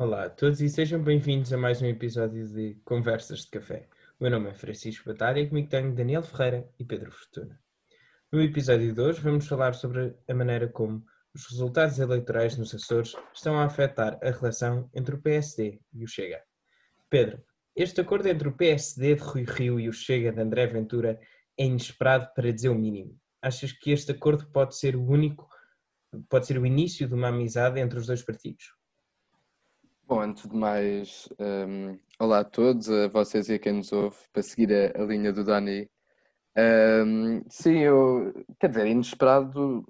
Olá a todos e sejam bem-vindos a mais um episódio de Conversas de Café. O meu nome é Francisco Batalha e comigo tenho Daniel Ferreira e Pedro Fortuna. No episódio de hoje vamos falar sobre a maneira como os resultados eleitorais nos Açores estão a afetar a relação entre o PSD e o Chega. Pedro, este acordo entre o PSD de Rui Rio e o Chega de André Ventura é inesperado para dizer o mínimo. Achas que este acordo pode ser o único, pode ser o início de uma amizade entre os dois partidos? Bom, antes de mais, um, olá a todos, a vocês e a quem nos ouve, para seguir a, a linha do Dani. Um, sim, eu, quer dizer, inesperado,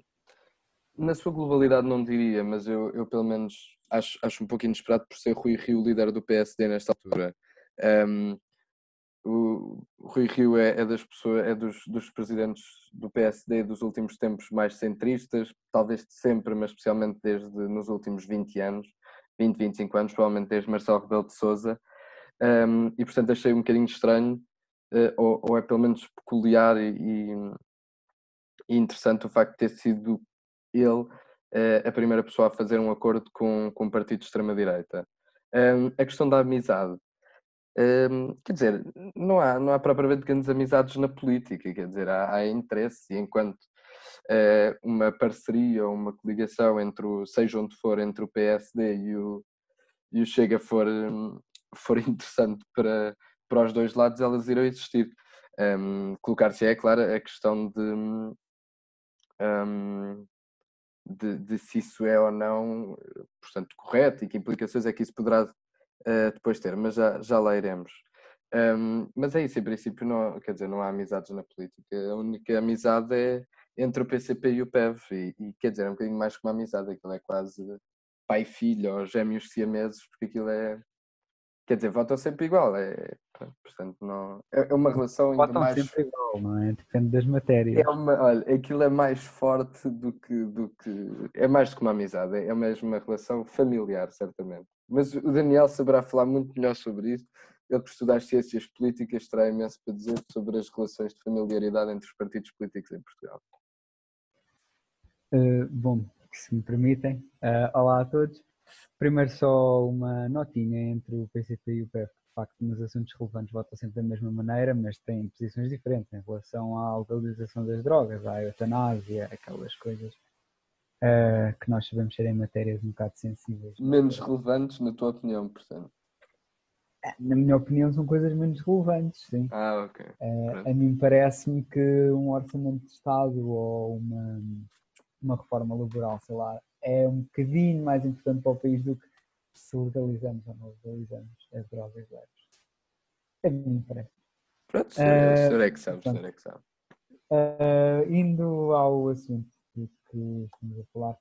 na sua globalidade não diria, mas eu, eu pelo menos acho, acho um pouco inesperado por ser Rui Rio líder do PSD nesta altura. Um, o Rui Rio é, é, das pessoas, é dos, dos presidentes do PSD dos últimos tempos mais centristas, talvez de sempre, mas especialmente desde nos últimos 20 anos, 20, 25 anos, provavelmente desde Marcelo Rebelo de Sousa, um, e portanto achei um bocadinho estranho, uh, ou, ou, é pelo menos peculiar e, e, interessante o facto de ter sido ele uh, a primeira pessoa a fazer um acordo com, com um partido de extrema-direita. Um, a questão da amizade. Um, quer dizer, não há, não há propriamente grandes amizades na política, quer dizer, há, há interesse, e enquanto uma parceria ou uma coligação entre o, seja onde for, entre o PSD e o, e o Chega for, for interessante para, para os dois lados, elas irão existir. Um, Colocar-se é, claro, a questão de, um, de, de, se isso é ou não, portanto, correto e que implicações é que isso poderá uh, depois ter, mas já, já lá iremos. Um, mas é isso, em princípio, não, quer dizer, não há amizades na política. A única amizade é entre o PCP e o PEV, e, e quer dizer, é um bocadinho mais que uma amizade, aquilo é quase pai e filho, ou gêmeos siameses, porque aquilo é. Quer dizer, votam sempre igual, é, portanto, não, é, é uma relação ainda votam mais... sempre igual, não é? Depende das matérias. É uma, olha, aquilo é mais forte do que, do que... É mais do que uma amizade, é mesmo uma relação familiar, certamente. Mas o Daniel saberá falar muito melhor sobre isso, ele que estuda as ciências políticas terá imenso para dizer sobre as relações de familiaridade entre os partidos políticos em Portugal. Uh, bom, se me permitem, uh, olá a todos. Primeiro só uma notinha entre o PCP e o PEF. De facto, nos assuntos relevantes votam sempre da mesma maneira, mas têm posições diferentes em relação à legalização das drogas, à eutanásia, aquelas coisas uh, que nós sabemos serem matérias um bocado sensíveis. Menos relevantes, na tua opinião, portanto? Na minha opinião, são coisas menos relevantes, sim. Ah, ok. A mim parece-me que um orçamento de Estado ou uma uma reforma laboral, sei lá, é um bocadinho mais importante para o país do que se legalizamos ou não legalizamos as drogas leves. A mim parece. Pronto, o senhor é que sabe, senhor é que sabe. Uh, indo ao assunto que, que estamos a falar,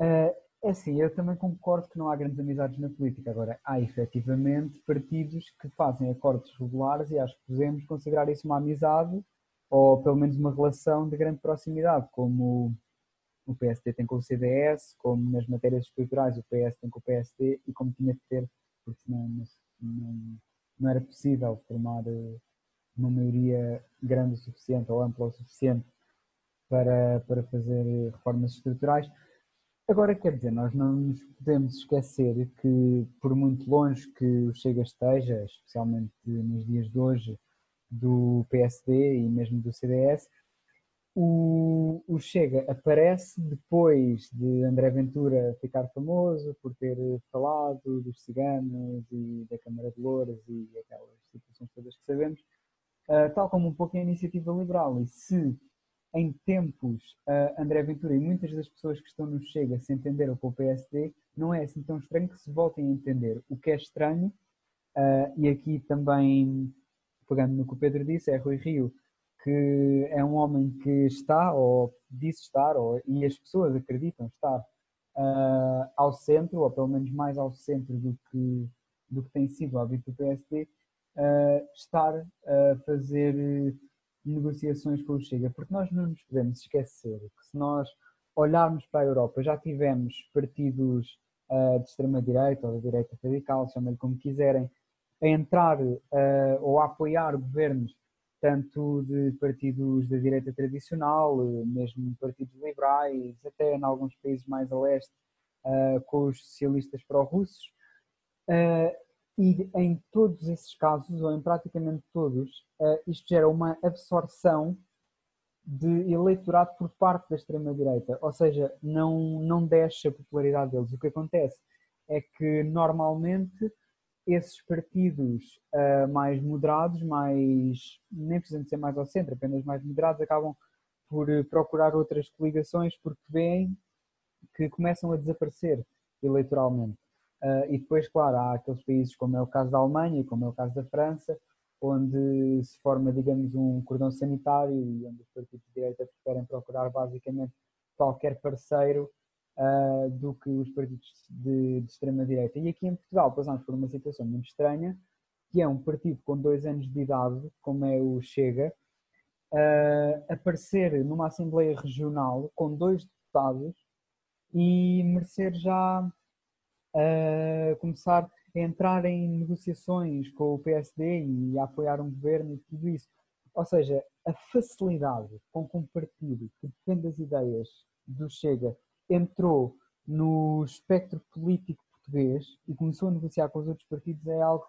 uh, é assim, eu também concordo que não há grandes amizades na política. Agora, há efetivamente partidos que fazem acordos regulares e acho que podemos considerar isso uma amizade ou pelo menos uma relação de grande proximidade, como o PSD tem com o CDS, como nas matérias estruturais o PS tem com o PSD e como tinha de ter, porque senão não, não, não era possível formar eh, uma maioria grande o suficiente ou ampla o suficiente para, para fazer reformas estruturais. Agora, quer dizer, nós não nos podemos esquecer que, por muito longe que o Chega esteja, especialmente nos dias de hoje, do PSD e mesmo do CDS, o, o, Chega aparece depois de André Ventura ficar famoso por ter falado dos ciganos e da Câmara de Louras e aquelas situações todas que sabemos, uh, tal como um pouco a iniciativa liberal. E se em tempos uh, André Ventura e muitas das pessoas que estão no Chega se entenderam com o PSD, não é assim tão estranho que se voltem a entender. O que é estranho, uh, e aqui também, pegando no que o Pedro disse, é Rui Rio que é um homem que está, ou disse estar, ou, e as pessoas acreditam estar uh, ao centro, ou pelo menos mais ao centro do que, do que tem sido o hábito do PSD, uh, ah, estar a fazer negociações com o Chega, porque nós não nos podemos esquecer que se nós olharmos para a Europa, já tivemos partidos uh, de extrema-direita ou da direita radical, chamem-lhe como quiserem, a entrar ou a apoiar governos tanto de partidos da direita tradicional, mesmo partidos liberais, até em alguns países mais a leste, uh, com os socialistas pró-russos. e em todos esses casos, ou em praticamente todos, isto gera uma absorção de eleitorado por parte da extrema-direita, ou seja, não, não desce a popularidade deles. O que acontece é que normalmente esses partidos uh, mais moderados, mais nem precisam de ser mais ao centro, apenas mais moderados, acabam por uh, procurar outras coligações porque veem que começam a desaparecer eleitoralmente. Uh, e depois, claro, há aqueles países como é o caso da Alemanha e como é o caso da França, onde se forma, digamos, um cordão sanitário e onde os partidos de direita preferem procurar basicamente qualquer parceiro uh, do que os partidos de, de extrema-direita. E aqui em Portugal passamos por uma situação muito estranha, que é um partido com dois anos de idade, como é o Chega, uh, aparecer numa Assembleia Regional com dois deputados e merecer já uh, começar a entrar em negociações com o PSD e a apoiar um governo e tudo isso. Ou seja, a facilidade com que um partido que defende as ideias do Chega entrou no espectro político português e começou a negociar com os outros partidos é algo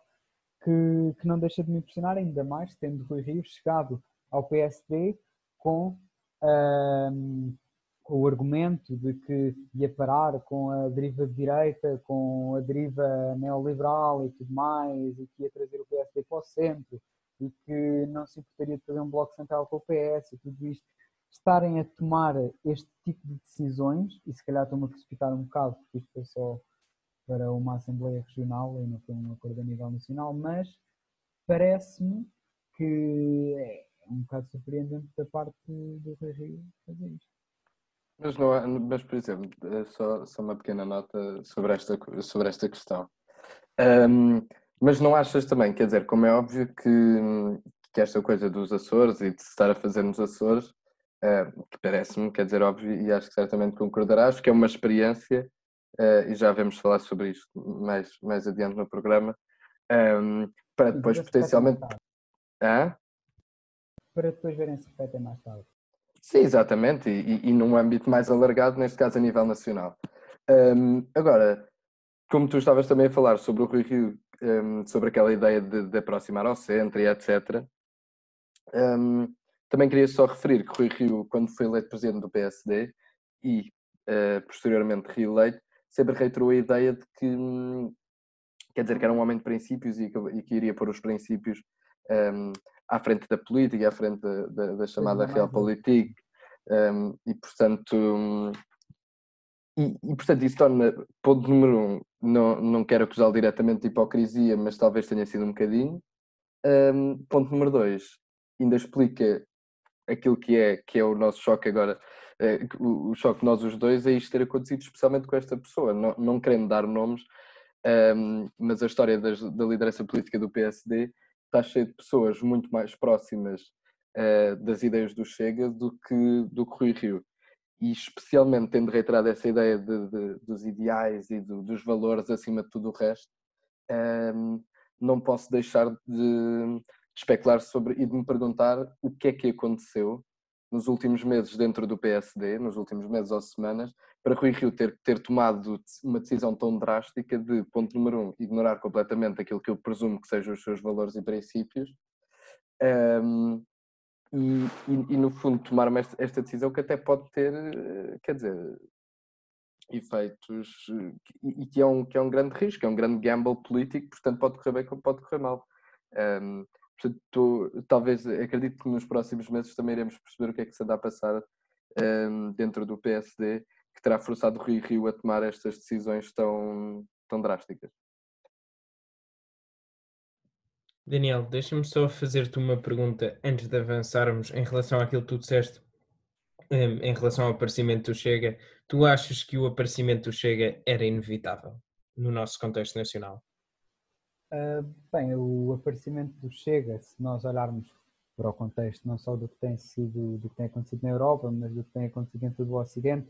que, que não deixa de me impressionar, ainda mais tendo Rui Rio chegado ao PSD com, um, com o argumento de que ia parar com a deriva de direita, com a deriva neoliberal e tudo mais, e que ia trazer o PSD para o centro, e que não se importaria de fazer um bloco central com o PS e tudo isto estarem a tomar este tipo de decisões, e se calhar estou-me a precipitar um bocado, porque isto foi só para uma Assembleia Regional e não foi um acordo a nível nacional, mas parece-me que é um bocado surpreendente da parte do Rui Rio fazer isto. Mas, não mas, por exemplo, é só, só uma pequena nota sobre esta, sobre esta questão. Um, mas não achas também, quer dizer, como é óbvio que, que esta coisa dos Açores e de se estar a fazer nos Açores uh, que parece-me, quer dizer, óbvio, e acho que certamente concordarás, que é uma experiência, uh, e já vamos falar sobre isto mais, mais adiante no programa, um, ehm, para depois potencialmente. Hã? Para depois verem se refletem mais tarde. Sim, exatamente, e, e, e, num âmbito mais alargado, neste caso a nível nacional. Um, ehm, agora, como tu estavas também a falar sobre o Rui Rio, um, ehm, sobre aquela ideia de, de, aproximar ao centro e etc., um, também queria só referir que Rui Rio, quando foi eleito presidente do PSD e uh, posteriormente reeleito, sempre reiterou a ideia de que, hum, quer dizer, que era um homem de princípios e que, e que iria pôr os princípios um, à frente da política, à frente da, da, da chamada Realpolitik, um, e portanto. Um, e, e, portanto, isso torna, ponto número um, não, não quero acusá-lo diretamente de hipocrisia, mas talvez tenha sido um bocadinho. Um, ponto número dois, ainda explica aquilo que é, que é o nosso choque agora, é, o, o, choque nós os dois é isto ter acontecido especialmente com esta pessoa, não, não querendo dar nomes, um, ehm, mas a história das, da liderança política do PSD está cheia de pessoas muito mais próximas uh, das ideias do Chega do que do que Rui Rio. E especialmente tendo reiterado essa ideia de, de, dos ideais e do, dos valores acima de tudo o resto, um, ehm, não posso deixar de, de especular sobre e de me perguntar o que é que aconteceu nos últimos meses dentro do PSD, nos últimos meses ou semanas, para Rui Rio ter, ter tomado uma decisão tão drástica de, ponto número um, ignorar completamente aquilo que eu presumo que sejam os seus valores e princípios, um, e, e, e, no fundo tomar esta, esta decisão que até pode ter, quer dizer, efeitos, e, e que, é um, que é um grande risco, é um grande gamble político, portanto pode correr bem como pode correr mal. Um, Portanto, talvez acredito que nos próximos meses também iremos perceber o que é que se anda a passar um, dentro do PSD, que terá forçado Rui Rio a tomar estas decisões tão, tão drásticas. Daniel, deixa-me só fazer-te uma pergunta antes de avançarmos em relação àquilo que tu disseste um, em relação ao aparecimento do Chega. Tu achas que o aparecimento do Chega era inevitável no nosso contexto nacional? Uh, bem, o aparecimento do Chega, se nós olharmos para o contexto não só do que tem sido, do que tem acontecido na Europa, mas do que tem acontecido dentro do Ocidente,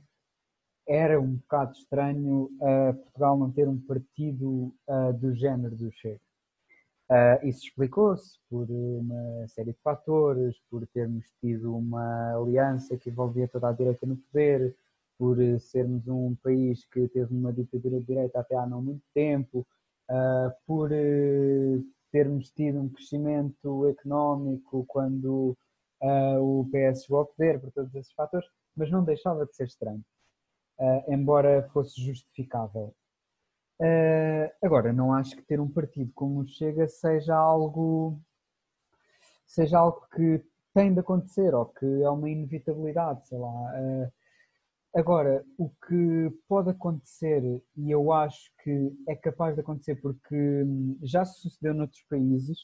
era um bocado estranho uh, Portugal não ter um partido uh, do género do Chega. Uh, isso explicou-se por uma série de fatores, por termos tido uma aliança que envolvia toda a direita no poder, por sermos um país que teve uma ditadura de direita até há não muito tempo, uh, por uh, termos tido um crescimento económico quando uh, o PS chegou ao poder, por todos esses fatores, mas não deixava de ser estranho, embora fosse justificável. agora, não acho que ter um partido como o Chega seja algo seja algo que tem de acontecer ou que é uma inevitabilidade, sei lá. Agora, o que pode acontecer, e eu acho que é capaz de acontecer porque hum, já sucedeu noutros países,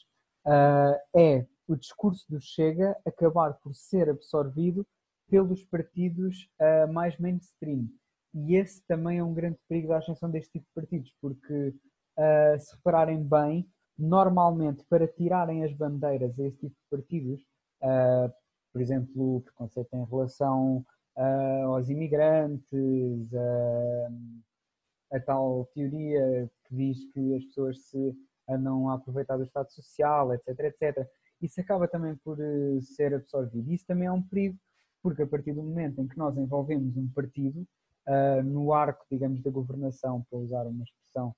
uh, é o discurso do Chega acabar por ser absorvido pelos partidos uh, mais mainstream. E esse também é um grande perigo da ascensão deste tipo de partidos, porque uh, se repararem bem, normalmente para tirarem as bandeiras a esse tipo de partidos, por exemplo, o preconceito em relação uh, aos imigrantes, uh, a tal teoria que diz que as pessoas se andam a aproveitar do Estado Social, etc, etc. Isso acaba também por uh, ser absorvido. Isso também é um perigo, porque a partir do momento em que nós envolvemos um partido no arco, digamos, da governação, para usar uma expressão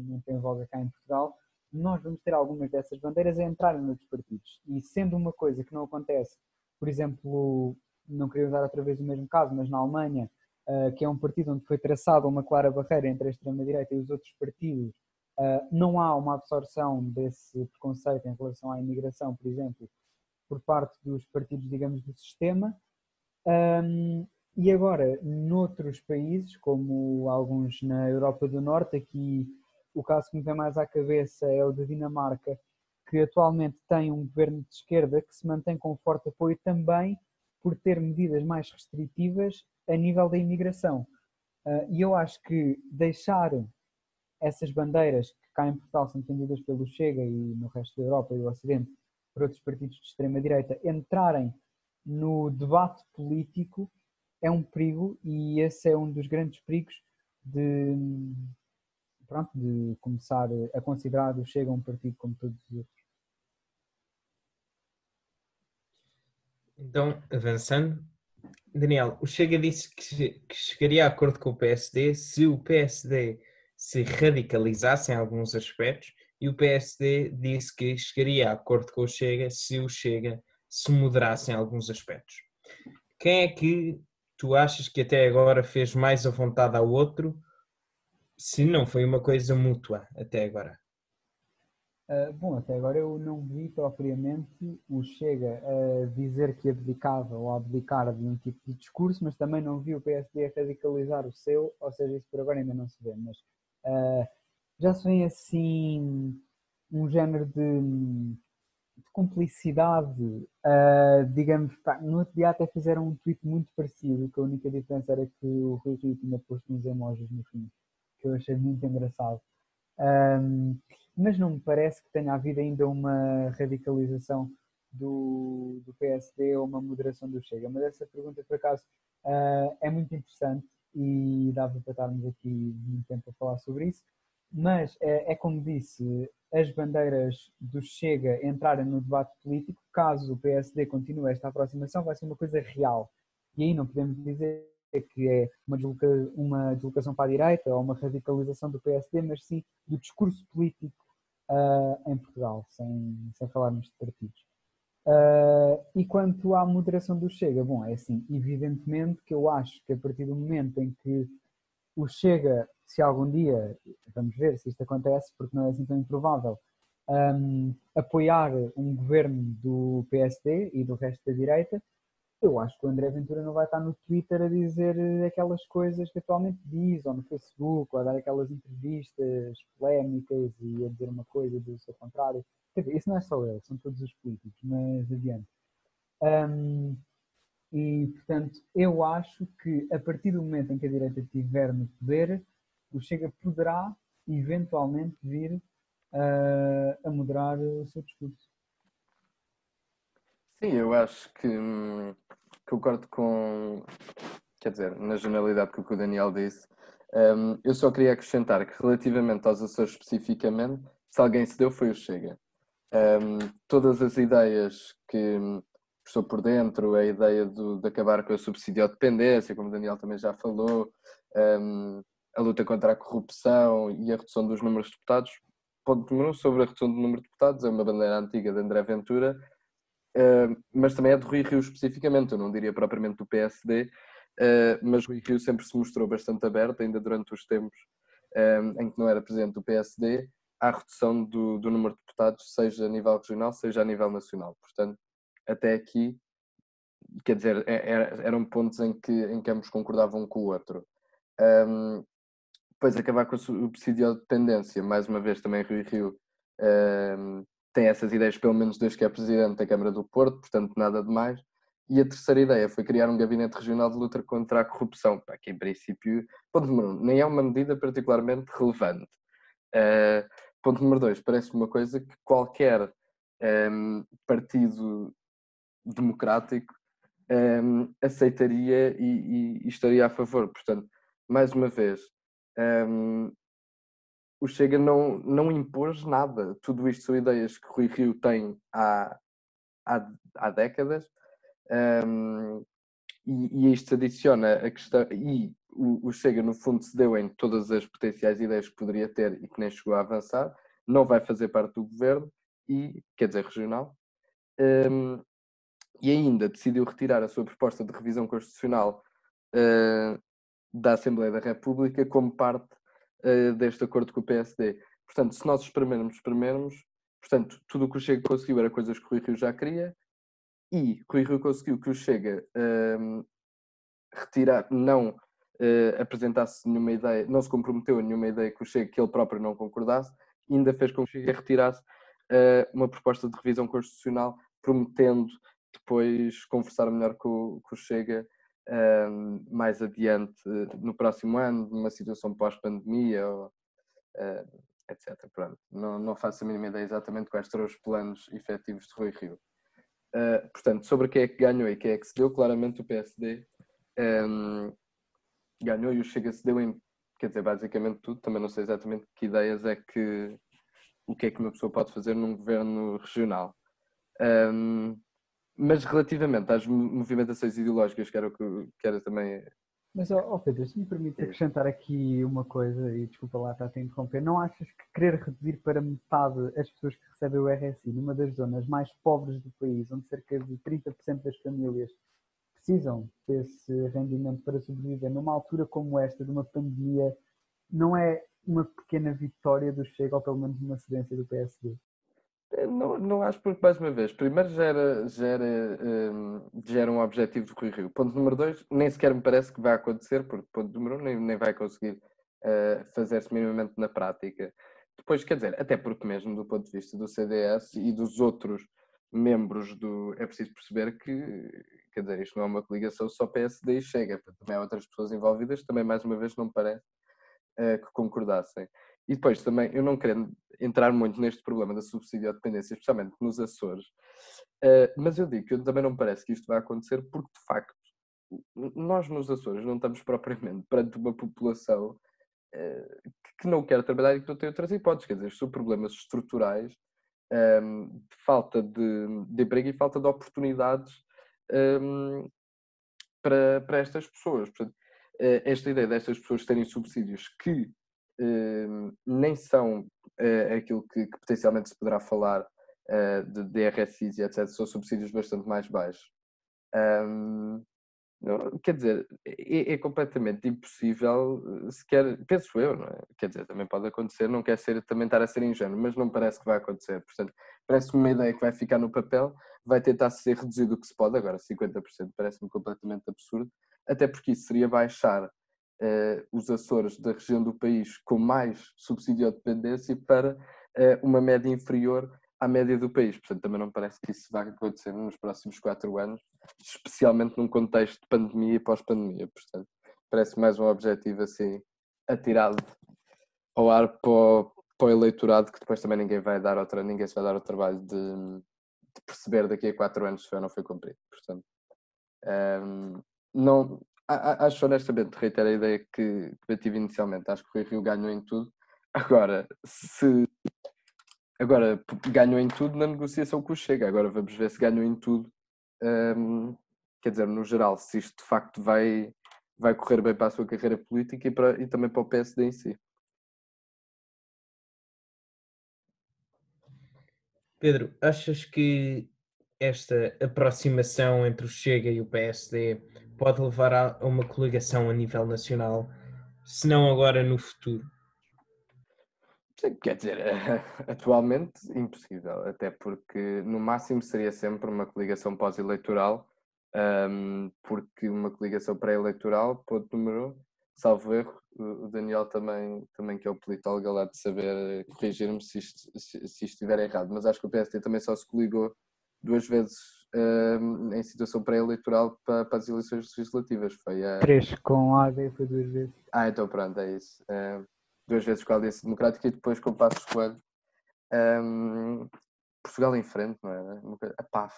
muito em voga cá em Portugal, nós vamos ter algumas dessas bandeiras a entrarem noutros partidos. E sendo uma coisa que não acontece, por exemplo, não queria usar outra vez o mesmo caso, mas na Alemanha, uh, que é um partido onde foi traçada uma clara barreira entre a extrema-direita e os outros partidos, uh, não há uma absorção desse preconceito em relação à imigração, por exemplo, por parte dos partidos, digamos, do sistema. E agora, noutros países, como alguns na Europa do Norte, aqui o caso que me vem mais à cabeça é o da Dinamarca, que atualmente tem um governo de esquerda que se mantém com forte apoio também por ter medidas mais restritivas a nível da imigração. Uh, e eu acho que deixar essas bandeiras que cá em Portugal são defendidas pelo Chega e no resto da Europa e do Ocidente por outros partidos de extrema-direita entrarem no debate político é um perigo e esse é um dos grandes perigos de, pronto, de começar a considerar o Chega um partido como todos os outros. Então, avançando, Daniel, o Chega disse que, que chegaria a acordo com o PSD se o PSD se radicalizasse em alguns aspectos e o PSD disse que chegaria a acordo com o Chega se o Chega se moderasse em alguns aspectos. Quem é que tu achas que até agora fez mais a vontade ao outro, se não foi uma coisa mútua até agora? Uh, bom, até agora eu não vi propriamente o Chega a dizer que abdicava ou a abdicar de um tipo de discurso, mas também não vi o PSD a radicalizar o seu, ou seja, isso por agora ainda não se vê. Mas uh, já se vê assim um género de, de cumplicidade, uh, digamos, pá, no outro dia até fizeram um tweet muito parecido, que a única diferença era que o Rui Rio tinha posto uns emojis no fim, que eu achei muito engraçado. Mas não me parece que tenha havido ainda uma radicalização do, do PSD ou uma moderação do Chega. Mas essa pergunta, por acaso, uh, é muito interessante e dava para estarmos aqui muito tempo a falar sobre isso. Mas é, é como disse, as bandeiras do Chega entrarem no debate político, caso o PSD continue esta aproximação, vai ser uma coisa real. E aí não podemos dizer que é uma, desloca, uma deslocação para a direita ou uma radicalização do PSD, mas sim do discurso político uh, em Portugal, sem, sem falarmos de partidos. Uh, e quanto à moderação do Chega, bom, é assim, evidentemente que eu acho que a partir do momento em que o Chega, se algum dia, vamos ver se isto acontece, porque não é assim tão improvável, um, apoiar um governo do PSD e do resto da direita, eu acho que o André Ventura não vai estar no Twitter a dizer aquelas coisas que atualmente diz, ou no Facebook, ou a dar aquelas entrevistas polémicas e a dizer uma coisa do seu contrário. Quer dizer, isso não é só ele, são todos os políticos, mas adiante. Um, e, portanto, eu acho que a partir do momento em que a direita estiver no poder, o Chega poderá eventualmente vir uh, a moderar o seu discurso. Sim, eu acho que hum, concordo com, quer dizer, na generalidade com o que o Daniel disse. Um, eu só queria acrescentar que relativamente aos Açores especificamente, se alguém se deu foi o Chega. Um, todas as ideias que hum, estou por dentro, a ideia do, de acabar com a subsidiodependência, como o Daniel também já falou, um, a luta contra a corrupção e a redução dos números de deputados. Ponto número sobre a redução do número de deputados, é uma bandeira antiga de André Ventura, mas também é de Rui Rio especificamente, eu não diria propriamente do PSD, uh, mas Rui Rio sempre se mostrou bastante aberto, ainda durante os tempos em que não era presidente do PSD, à redução do, do número de deputados, seja a nível regional, seja a nível nacional. Portanto, até aqui quer dizer, é, é, eram pontos em que, em que ambos concordavam com o outro. Um, depois acabar com a subsidiodependência, mais uma vez também Rio Rio um, tem essas ideias, pelo menos desde que é presidente da Câmara do Porto, portanto nada de mais. E a terceira ideia foi criar um gabinete regional de luta contra a corrupção, para que em princípio, ponto número um, nem é uma medida particularmente relevante. Uh, ponto número dois, parece uma coisa que qualquer um, partido democrático um, aceitaria e, e, e, estaria a favor. Portanto, mais uma vez, um, o Chega não, não impôs nada. Tudo isto são ideias que Rui Rio tem há, há, há décadas. Um, e, e isto adiciona a questão. E o, o Chega, no fundo, se deu em todas as potenciais ideias que poderia ter e que nem chegou a avançar. Não vai fazer parte do governo, e quer dizer, regional. Um, e ainda decidiu retirar a sua proposta de revisão constitucional uh, da Assembleia da República como parte uh, deste acordo com o PSD. Portanto, se nós espremermos, espremermos, portanto, tudo o que o Chega conseguiu era coisas que o Rui Rio já queria e Rui Rio conseguiu que o Chega uh, retirar, não uh, apresentasse nenhuma ideia, não se comprometeu a nenhuma ideia que o Chega, que ele próprio não concordasse, ainda fez com que o Chega retirasse uma proposta de revisão constitucional prometendo depois conversar melhor com, com o Chega um, mais adiante no próximo ano, numa situação pós-pandemia, uh, etc. Pronto, não, não faço a mínima ideia exatamente quais serão os planos efetivos de Rui Rio. Uh, portanto, sobre quem é que ganhou e quem é que se deu, claramente o PSD um, ganhou e o Chega se deu em, quer dizer, basicamente tudo. Também não sei exatamente que ideias é que, o que é que uma pessoa pode fazer num governo regional. Um, mas relativamente às movimentações ideológicas, que era, que, que era também. Mas, oh Pedro, se me permite acrescentar aqui uma coisa, e desculpa lá estar a interromper, não achas que querer reduzir para metade as pessoas que recebem o RSI numa das zonas mais pobres do país, onde cerca de 30% das famílias precisam desse rendimento para sobreviver, numa altura como esta, de uma pandemia, não é uma pequena vitória do Chega, ou pelo menos uma cedência do PSD? Não, não acho porque, mais uma vez, primeiro gera, gera, um, gera um objetivo do Rui Rio. Ponto número dois, nem sequer me parece que vai acontecer, porque ponto número um, nem, nem vai conseguir uh, fazer-se minimamente na prática. Depois, quer dizer, até porque mesmo do ponto de vista do CDS e dos outros membros do... É preciso perceber que, quer dizer, isto não é uma coligação só PSD e Chega, também há outras pessoas envolvidas, também mais uma vez não me parece uh, que concordassem. E depois também, eu não quero entrar muito neste problema da subsídio à dependência, especialmente nos Açores, uh, mas eu digo que eu também não parece que isto vai acontecer porque, de facto, nós nos Açores não estamos propriamente perante uma população uh, que não quer trabalhar e que não tem outras hipóteses, quer dizer, são problemas estruturais um, ehm, de falta de, de, emprego e falta de oportunidades um, ehm, para, para estas pessoas. Portanto, uh, esta ideia destas pessoas terem subsídios que nem são uh, aquilo que, que, potencialmente se poderá falar uh, de DRSIs e etc. São subsídios bastante mais baixos. Um, quer dizer, é, é, completamente impossível, eh, sequer, penso eu, não é? Quer dizer, também pode acontecer, não quer ser, também estar a ser ingênuo, mas não parece que vai acontecer. Portanto, parece-me uma ideia que vai ficar no papel, vai tentar ser reduzido o que se pode, agora 50% parece-me completamente absurdo, até porque isso seria baixar uh, os Açores da região do país com mais subsídio de dependência para uh, uma média inferior à média do país. Portanto, também não parece que isso vai acontecer nos próximos quatro anos, especialmente num contexto de pandemia e pós-pandemia. Portanto, parece mais um objetivo assim atirado ao ar para o, para o, eleitorado que depois também ninguém vai dar outra, ninguém se vai dar o trabalho de, de perceber daqui a quatro anos se foi ou não foi cumprido. Portanto, um, ehm, não, acho honestamente, reitero a ideia que, que tive inicialmente, acho que o Rio ganhou em tudo. Agora, se agora ganhou em tudo na negociação com o Chega, agora vamos ver se ganhou em tudo, hum, quer dizer, no geral, se isto de facto vai, vai correr bem para a sua carreira política e, para, e também para o PSD em si. Pedro, achas que esta aproximação entre o Chega e o PSD pode levar a uma coligação a nível nacional, se não agora no futuro? Quer dizer, atualmente impossível, até porque no máximo seria sempre uma coligação pós-eleitoral, porque uma coligação pré-eleitoral, ponto número salvo erro, o Daniel também, também que é o politólogo lá de saber corrigir-me se se, se estiver errado, mas acho que o PSD também só se coligou duas vezes um, em situação pré-eleitoral para, para, as eleições legislativas. Foi a... Três com a AD foi duas vezes. Ah, então pronto, é isso. Um, duas vezes com a Aliança Democrática e depois com o Passos Coelho. Um, Portugal em frente, não é? A PAF.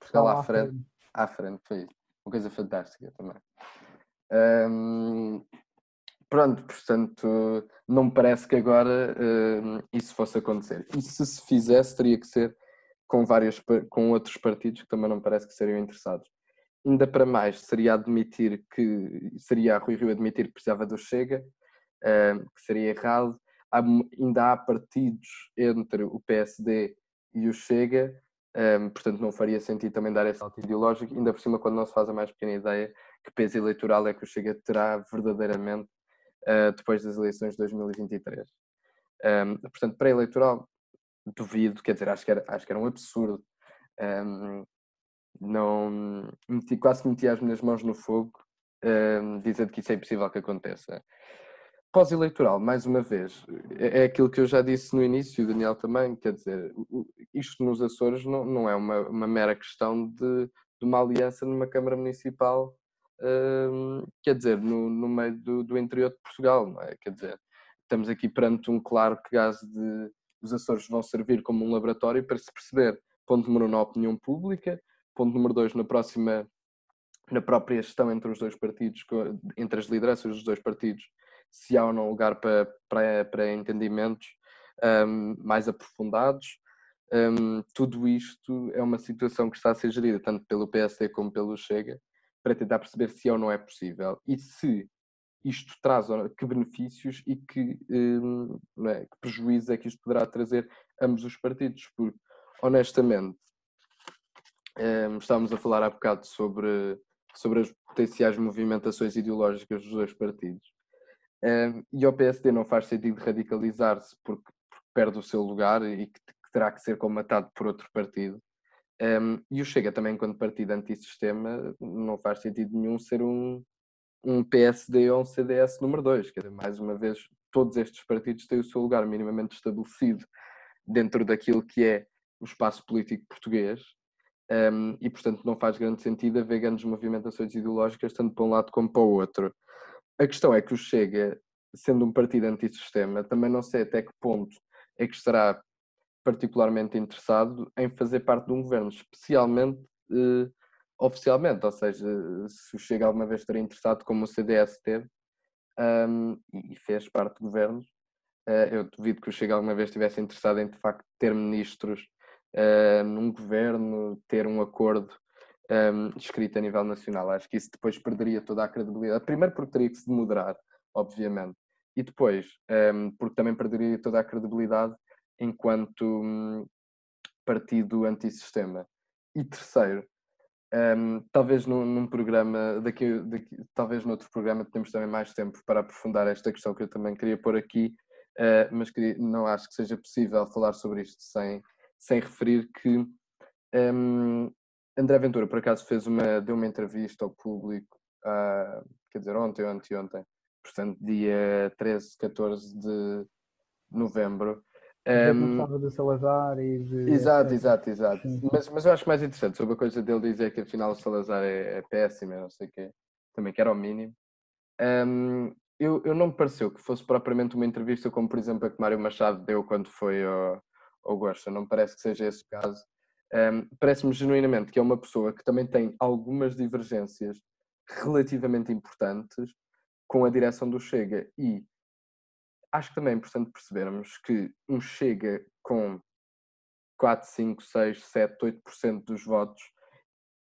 Portugal à frente. À frente, foi isso. Uma coisa fantástica também. Um, pronto, portanto, não me parece que agora um, isso fosse acontecer. E se se fizesse, teria que ser com, vários, com outros partidos que também não parece que seriam interessados. Ainda para mais, seria admitir que seria Rui Rio admitir que precisava do Chega, um, que seria errado. Há, ainda há partidos entre o PSD e o Chega, um, portanto não faria sentido também dar esse salto ideológico, ainda por cima quando não se faz a mais pequena ideia que peso eleitoral é que o Chega terá verdadeiramente uh, depois das eleições de 2023. Um, portanto, pré-eleitoral, duvido, quer dizer, acho que era, acho que era um absurdo. Um, não meti, quase meti as minhas mãos no fogo um, dizendo que isso é impossível que aconteça. Pós-eleitoral, mais uma vez, é, é aquilo que eu já disse no início, o Daniel também, quer dizer, isto nos Açores não, não é uma, uma mera questão de, de uma aliança numa Câmara Municipal quer dizer, no, no meio do, do, interior de Portugal, não é? Quer dizer, estamos aqui perante um claro gás de os Açores vão servir como um laboratório para se perceber, ponto número um, na opinião pública, ponto número dois, na próxima, na própria gestão entre os dois partidos, entre as lideranças dos dois partidos, se há ou não lugar para, para, para entendimentos um, mais aprofundados. Um, tudo isto é uma situação que está a ser gerida tanto pelo PSD como pelo Chega, para tentar perceber se é ou não é possível e se isto traz que benefícios e que, hum, é, que é que isto poderá trazer a ambos os partidos, porque honestamente um, estávamos a falar há bocado sobre, sobre as potenciais movimentações ideológicas dos dois partidos. Um, e ao PSD não faz sentido radicalizar-se porque, porque, perde o seu lugar e que, que terá que ser comatado por outro partido. Um, e o Chega também, enquanto partido antissistema, não faz sentido nenhum ser um, um PSD ou um CDS número 2. Quer dizer, mais uma vez, todos estes partidos têm o seu lugar minimamente estabelecido dentro daquilo que é o espaço político português um, e, portanto, não faz grande sentido haver grandes movimentações ideológicas, tanto para um lado como para o outro. A questão é que o Chega, sendo um partido antissistema, também não sei até que ponto é que estará particularmente interessado em fazer parte de um governo, especialmente eh, oficialmente, ou seja, se chega alguma vez estar interessado, como o CDS teve, um, e fez parte de governos, uh, eu duvido que o Chega alguma vez estivesse interessado em, de facto, ter ministros uh, num governo, ter um acordo um, escrito a nível nacional. Acho que isso depois perderia toda a credibilidade. Primeiro porque teria que se moderar, obviamente, e depois um, porque também perderia toda a credibilidade enquanto hum, partido antissistema. E terceiro, um, talvez num, num programa, daqui, daqui, talvez noutro programa temos também mais tempo para aprofundar esta questão que eu também queria pôr aqui, uh, mas queria, não acho que seja possível falar sobre isto sem, sem referir que um, André Ventura, por acaso, fez uma, deu uma entrevista ao público, uh, quer dizer, ontem ou anteontem, portanto, dia 13, 14 de novembro, um, do Salazar e de. Exato, exato, exato. Mas, mas eu acho mais interessante sobre a coisa dele dizer que afinal o Salazar é, é péssimo, não sei o quê. Também que era o mínimo. Um, eu, eu não me pareceu que fosse propriamente uma entrevista como, por exemplo, a que Mário Machado deu quando foi ao, ao Gosta. Não parece que seja esse o caso. Um, Parece-me genuinamente que é uma pessoa que também tem algumas divergências relativamente importantes com a direção do Chega e acho que também é importante percebermos que um Chega com 4, 5, 6, 7, 8% dos votos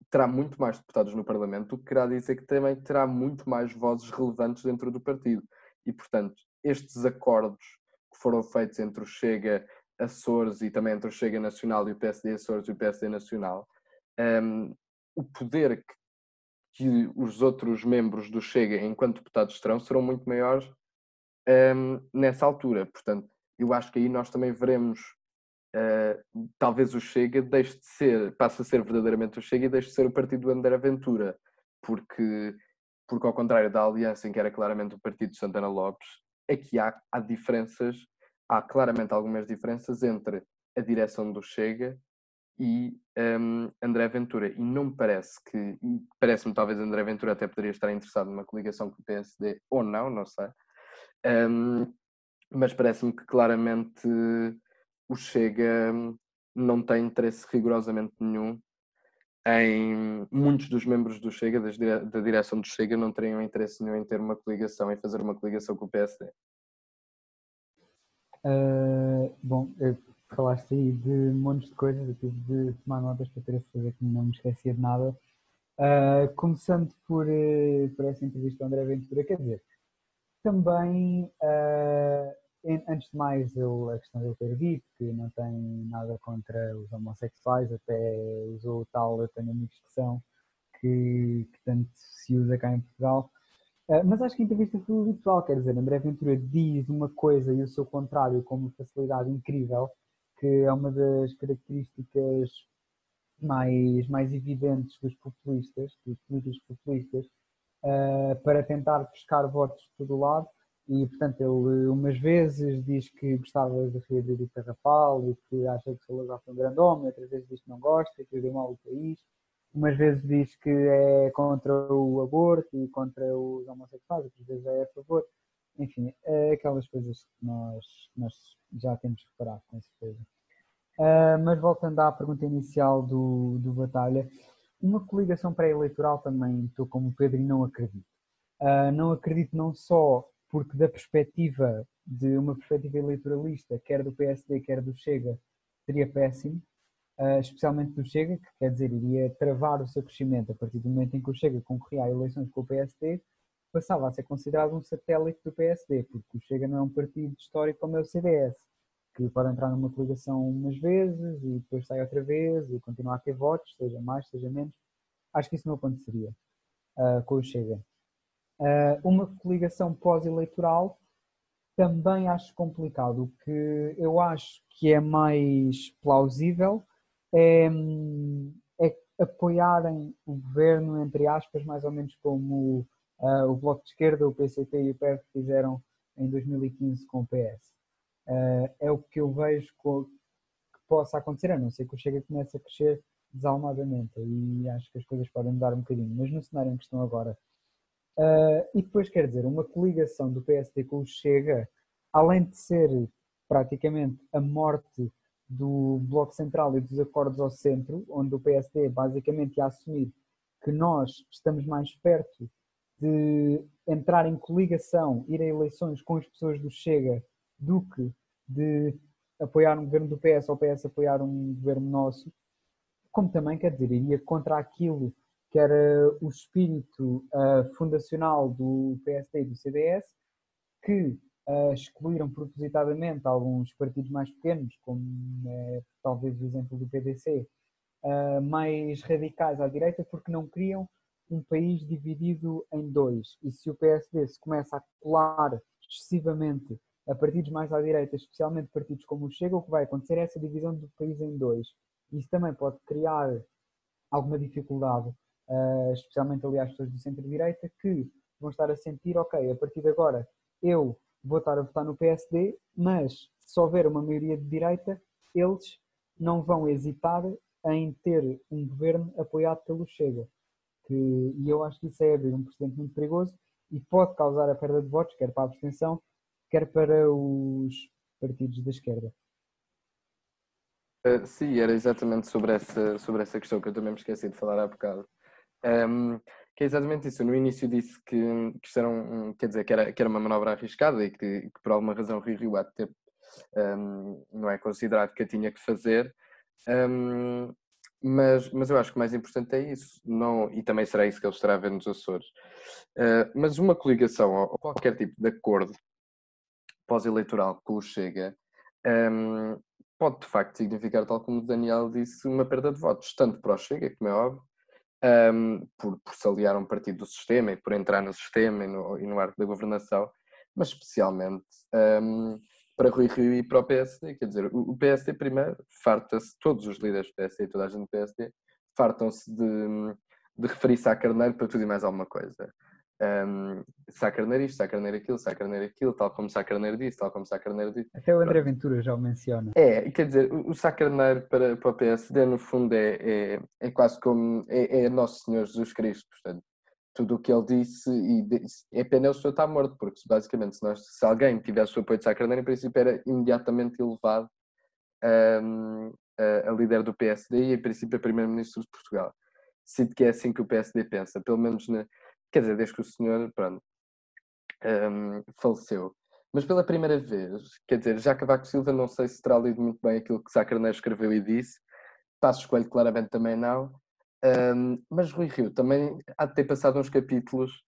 terá muito mais deputados no Parlamento, o que querá dizer que também terá muito mais vozes relevantes dentro do partido. E, portanto, estes acordos que foram feitos entre o Chega Açores e também entre o Chega Nacional e o PSD Açores e o PSD Nacional, um, o poder que, que, os outros membros do Chega, enquanto deputados, terão, serão muito maiores um, nessa altura. Portanto, eu acho que aí nós também veremos uh, talvez o Chega deixe de ser, passe a ser verdadeiramente o Chega e deixe de ser o partido do André Ventura, porque, porque ao contrário da Aliança, em que era claramente o partido de Santana Lopes, aqui há, há diferenças, há claramente algumas diferenças entre a direção do Chega e um, André Ventura. E não me parece que, parece-me talvez André Ventura até poderia estar interessado numa coligação com o PSD, ou não, não sei. Um, mas parece-me que claramente o Chega não tem interesse rigorosamente nenhum em muitos dos membros do Chega, da direção do Chega, não teriam interesse nenhum em ter uma coligação, em fazer uma coligação com o PSD. Uh, ah, bom, falaste aí de montes de coisas, eu tive de tomar notas para ter a certeza que não me esquecia de nada. Uh, começando por, uh, por essa entrevista ao André Ventura, quer dizer, também uh, antes de mais, eu, a questão de eu ter dito que não tem nada contra os homossexuais, até usou o tal, eu tenho amigos que são, que, que tanto se usa cá em Portugal. Uh, mas acho que a entrevista foi habitual, quer dizer, André Ventura diz uma coisa e o seu contrário com uma facilidade incrível, que é uma das características mais, mais evidentes dos populistas, dos políticos populistas, uh, para tentar pescar votos de todo lado e portanto ele umas vezes diz que gostava de reabrir o e que acha que Salazar foi um grande homem, outras vezes diz que não gosta, que deu mal o país, umas vezes diz que é contra o aborto e contra os homossexuais, outras vezes é a favor. Enfim, é aquelas coisas que nós, nós já temos reparado, com certeza. Uh, mas voltando à pergunta inicial do, do Batalha, uma coligação pré-eleitoral também estou como Pedro e não acredito. Uh, não acredito não só porque da perspectiva de uma perspectiva eleitoralista, quer do PSD, quer do Chega, seria péssimo, uh, especialmente do Chega, que quer dizer, iria travar o seu crescimento a partir do momento em que o Chega concorria a eleições com o PSD, passava a ser considerado um satélite do PSD, porque o Chega não é um partido histórico como é o CDS, que pode entrar numa coligação umas vezes e depois sai outra vez e continuar a ter votos, seja mais, seja menos. Acho que isso não aconteceria uh, com o Chega. Uh, uma coligação pós-eleitoral também acho complicado. O que eu acho que é mais plausível é, é apoiarem o governo, entre aspas, mais ou menos como uh, o Bloco de Esquerda, o PCP e o PF fizeram em 2015 com o PS. Uh, é o que eu vejo que possa acontecer, a não ser que o Chega comece a crescer desalmadamente e acho que as coisas podem mudar um bocadinho. Mas no cenário em que estão agora, Uh, e depois, quer dizer, uma coligação do PSD com o Chega, além de ser praticamente a morte do Bloco Central e dos acordos ao centro, onde o PSD basicamente ia assumir que nós estamos mais perto de entrar em coligação, ir a eleições com as pessoas do Chega, do que de apoiar um governo do PS ou PS apoiar um governo nosso, como também, quer dizer, iria contra aquilo que era o espírito uh, fundacional do PSD e do CDS, que uh, excluíram propositadamente alguns partidos mais pequenos, como é, talvez o exemplo do PDC, ah, mais radicais à direita, porque não queriam um país dividido em dois. E se o PSD se começa a colar excessivamente a partidos mais à direita, especialmente partidos como o Chega, o que vai acontecer é essa divisão do país em dois. Isso também pode criar alguma dificuldade uh, especialmente aliás pessoas do centro-direita, que vão estar a sentir, ok, a partir de agora eu vou estar a votar no PSD, mas se houver uma maioria de direita, eles não vão hesitar em ter um governo apoiado pelo Chega. Que, e eu acho que isso é abrir um precedente muito perigoso e pode causar a perda de votos, quer para a abstenção, quer para os partidos da esquerda. Uh, sim, era exatamente sobre essa, sobre essa questão que eu também me esqueci de falar há bocado. Um, que é exatamente isso. No início disse que, que um, quer dizer, que era, que era uma manobra arriscada e que, que por alguma razão o Rio até um, não é considerado que a tinha que fazer. Um, mas, mas eu acho que o mais importante é isso, não, e também será isso que ele estará a ver nos Açores. Uh, mas uma coligação ou qualquer tipo de acordo pós-eleitoral com o Chega um, pode de facto significar, tal como o Daniel disse, uma perda de votos, tanto para o Chega, como é óbvio, um, por, por se aliar a um partido do sistema e por entrar no sistema e no, e no arco da governação, mas especialmente um, para Rui Rio e para o PSD. Quer dizer, o, o PSD primeiro farta-se, todos os líderes do PSD e toda a gente do PSD, fartam-se de, de referir-se à Carneiro para tudo e mais alguma coisa um, Sá Carneiro isto, Sá Carneiro aquilo, Sá Carneiro aquilo, tal como Sá Carneiro disse, tal como Sá Carneiro disse. Até o André Ventura já o menciona. É, quer dizer, o Sá Carneiro para, para o PSD no fundo é, é, é quase como, é, é, Nosso Senhor Jesus Cristo, portanto, tudo o que ele disse, e disse, é pena o senhor estar morto, porque basicamente se, nós, se alguém tivesse o apoio de Sá Carneiro, em princípio era imediatamente elevado um, a, a líder do PSD e em princípio a primeiro-ministro de Portugal. Sinto que é assim que o PSD pensa, pelo menos na, quer dizer, desde que o senhor, pronto, um, faleceu. Mas pela primeira vez, quer dizer, já Cavaco Silva não sei se terá lido muito bem aquilo que Sá Carneiro escreveu e disse, Passo Escolho claramente também não, um, mas Rui Rio também há de ter passado uns capítulos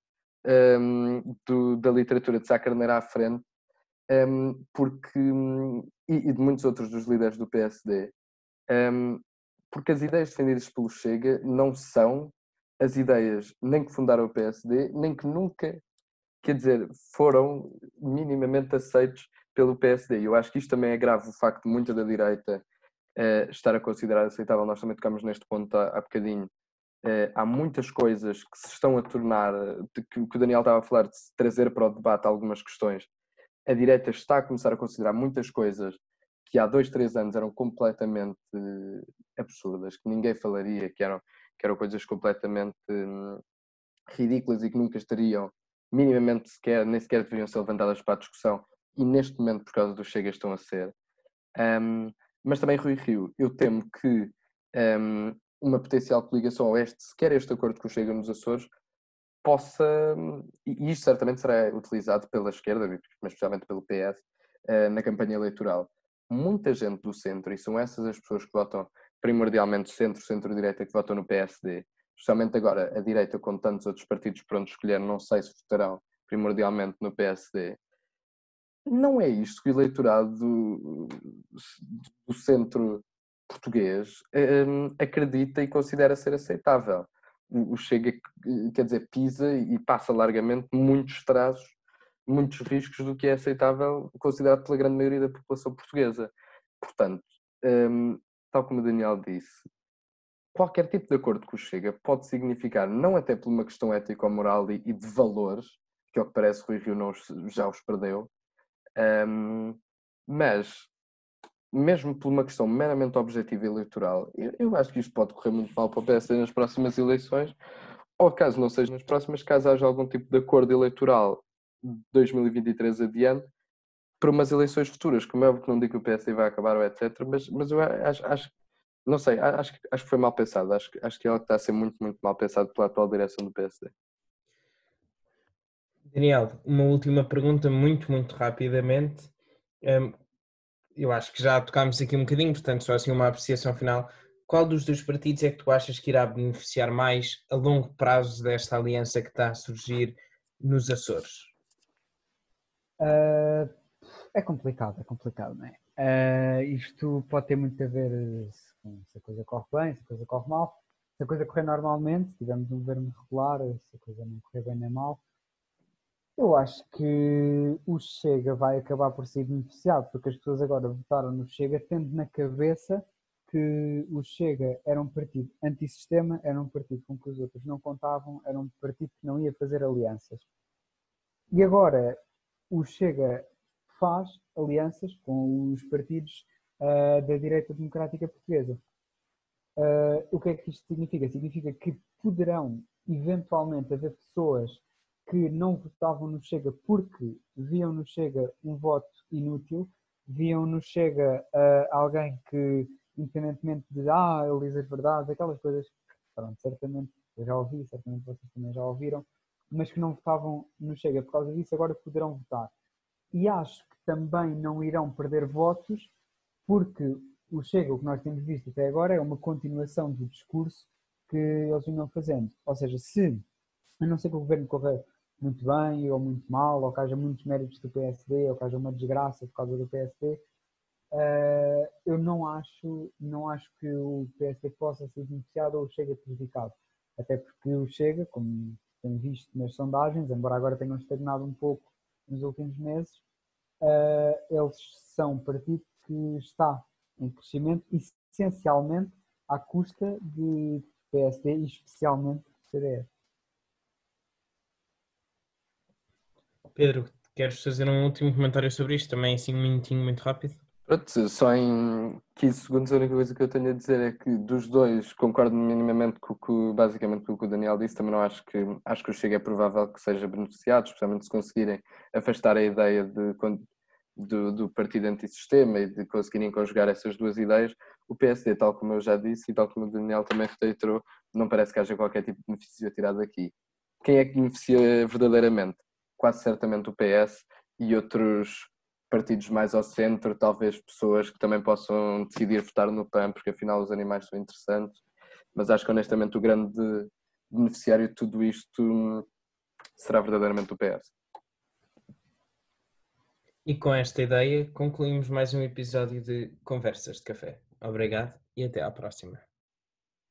um, do, da literatura de Sá Carneiro à frente, um, porque, e, e, de muitos outros dos líderes do PSD, porque as ideias defendidas pelo Chega não são as ideias nem que fundaram o PSD, nem que nunca, quer dizer, foram minimamente aceitos pelo PSD. Eu acho que isto também é grave, o facto de muita da direita uh, estar a considerar aceitável. Nós também tocamos neste ponto há, há bocadinho. Uh, há muitas coisas que se estão a tornar, de, que, que o Daniel estava a falar, de trazer para o debate algumas questões. A direita está a começar a considerar muitas coisas que há dois, três anos eram completamente absurdas, que ninguém falaria, que eram que eram coisas completamente hum, ridículas e que nunca estariam minimamente sequer, nem sequer deveriam ser levantadas para a discussão e neste momento por causa do Chega estão a ser. Um, mas também Rui Rio, eu temo que um, uma potencial coligação ao Oeste, sequer este acordo que o Chega nos Açores, possa, e isto certamente será utilizado pela esquerda, mas especialmente pelo PS, uh, na campanha eleitoral. Muita gente do centro, e são essas as pessoas que votam primordialmente centro, centro-direita que votam no PSD, especialmente agora a direita com tantos outros partidos para onde escolher, não sei se votarão primordialmente no PSD. Não é isto que o eleitorado do, do centro português um, acredita e considera ser aceitável. O Chega, quer dizer, pisa e passa largamente muitos trazos, muitos riscos do que é aceitável, considerado pela grande maioria da população portuguesa. Portanto, um, tal como o Daniel disse, qualquer tipo de acordo que o Chega pode significar, não até por uma questão ética ou moral e, de valores, que ao que parece Rui Rio não já os perdeu, um, mas mesmo por uma questão meramente objetiva eleitoral, eu, eu, acho que isto pode correr muito mal para o PSD nas próximas eleições, ou caso não seja nas próximas, caso haja algum tipo de acordo eleitoral de 2023 adiante, para umas eleições futuras, como é óbvio que não digo que o PSD vai acabar ou etc, mas, mas eu acho, acho não sei, acho, acho que foi mal pensado, acho, acho que ela está a ser muito, muito mal pensado pela atual direção do PSD. Daniel, uma última pergunta, muito, muito rapidamente. Um, eu acho que já tocámos aqui um bocadinho, portanto, só assim uma apreciação final. Qual dos dois partidos é que tu achas que irá beneficiar mais a longo prazo desta aliança que está a surgir nos Açores? Uh, é complicado, é complicado, não é? Uh, isto pode ter muito a ver se, se, a coisa corre bem, se a coisa corre mal. Se a coisa correr normalmente, se tivermos um governo regular, se a coisa não correr bem nem mal, eu acho que o Chega vai acabar por ser beneficiado, porque as pessoas agora votaram no Chega tendo na cabeça que o Chega era um partido antissistema, era um partido com que os outros não contavam, era um partido que não ia fazer alianças. E agora o Chega faz alianças com os partidos uh, da direita democrática portuguesa. Uh, o que é que isto significa? Significa que poderão eventualmente haver pessoas que não votavam no Chega porque viam no Chega um voto inútil, viam no Chega uh, alguém que, independentemente de ah, ele diz as verdades, aquelas coisas pronto, certamente eu já ouvi, certamente vocês também já ouviram, mas que não votavam no Chega por causa disso, agora poderão votar. E acho também não irão perder votos, porque o Chega, o que nós temos visto até agora, é uma continuação do discurso que eles vinham fazendo. Ou seja, se, a não ser que o governo corra muito bem ou muito mal, ou que haja muitos méritos do PSD, ou que haja uma desgraça por causa do PSD, uh, eu não acho, não acho que o PSD possa ser beneficiado ou o Chega prejudicado. Até porque o Chega, como tem visto nas sondagens, embora agora tenham estagnado um pouco nos últimos meses, eles são um partido que está em crescimento essencialmente à custa de PSD e especialmente CDS. Pedro, queres fazer um último comentário sobre isto? Também assim um minutinho muito rápido? Pronto, só em 15 segundos a única coisa que eu tenho a dizer é que dos dois concordo minimamente com o que, basicamente com o que o Daniel disse, também não acho que acho que o Chega é provável que seja beneficiado, especialmente se conseguirem afastar a ideia de, do, do partido antissistema e de conseguirem conjugar essas duas ideias. O PSD, tal como eu já disse e tal como o Daniel também reiterou, não parece que haja qualquer tipo de benefício tirado aqui. Quem é que beneficia verdadeiramente? Quase certamente o PS e outros partidos mais ao centro, talvez pessoas que também possam decidir votar no PAN, porque afinal os animais são interessantes, mas acho que honestamente o grande beneficiário de tudo isto será verdadeiramente o PS. E com esta ideia concluímos mais um episódio de Conversas de Café. Obrigado e até à próxima.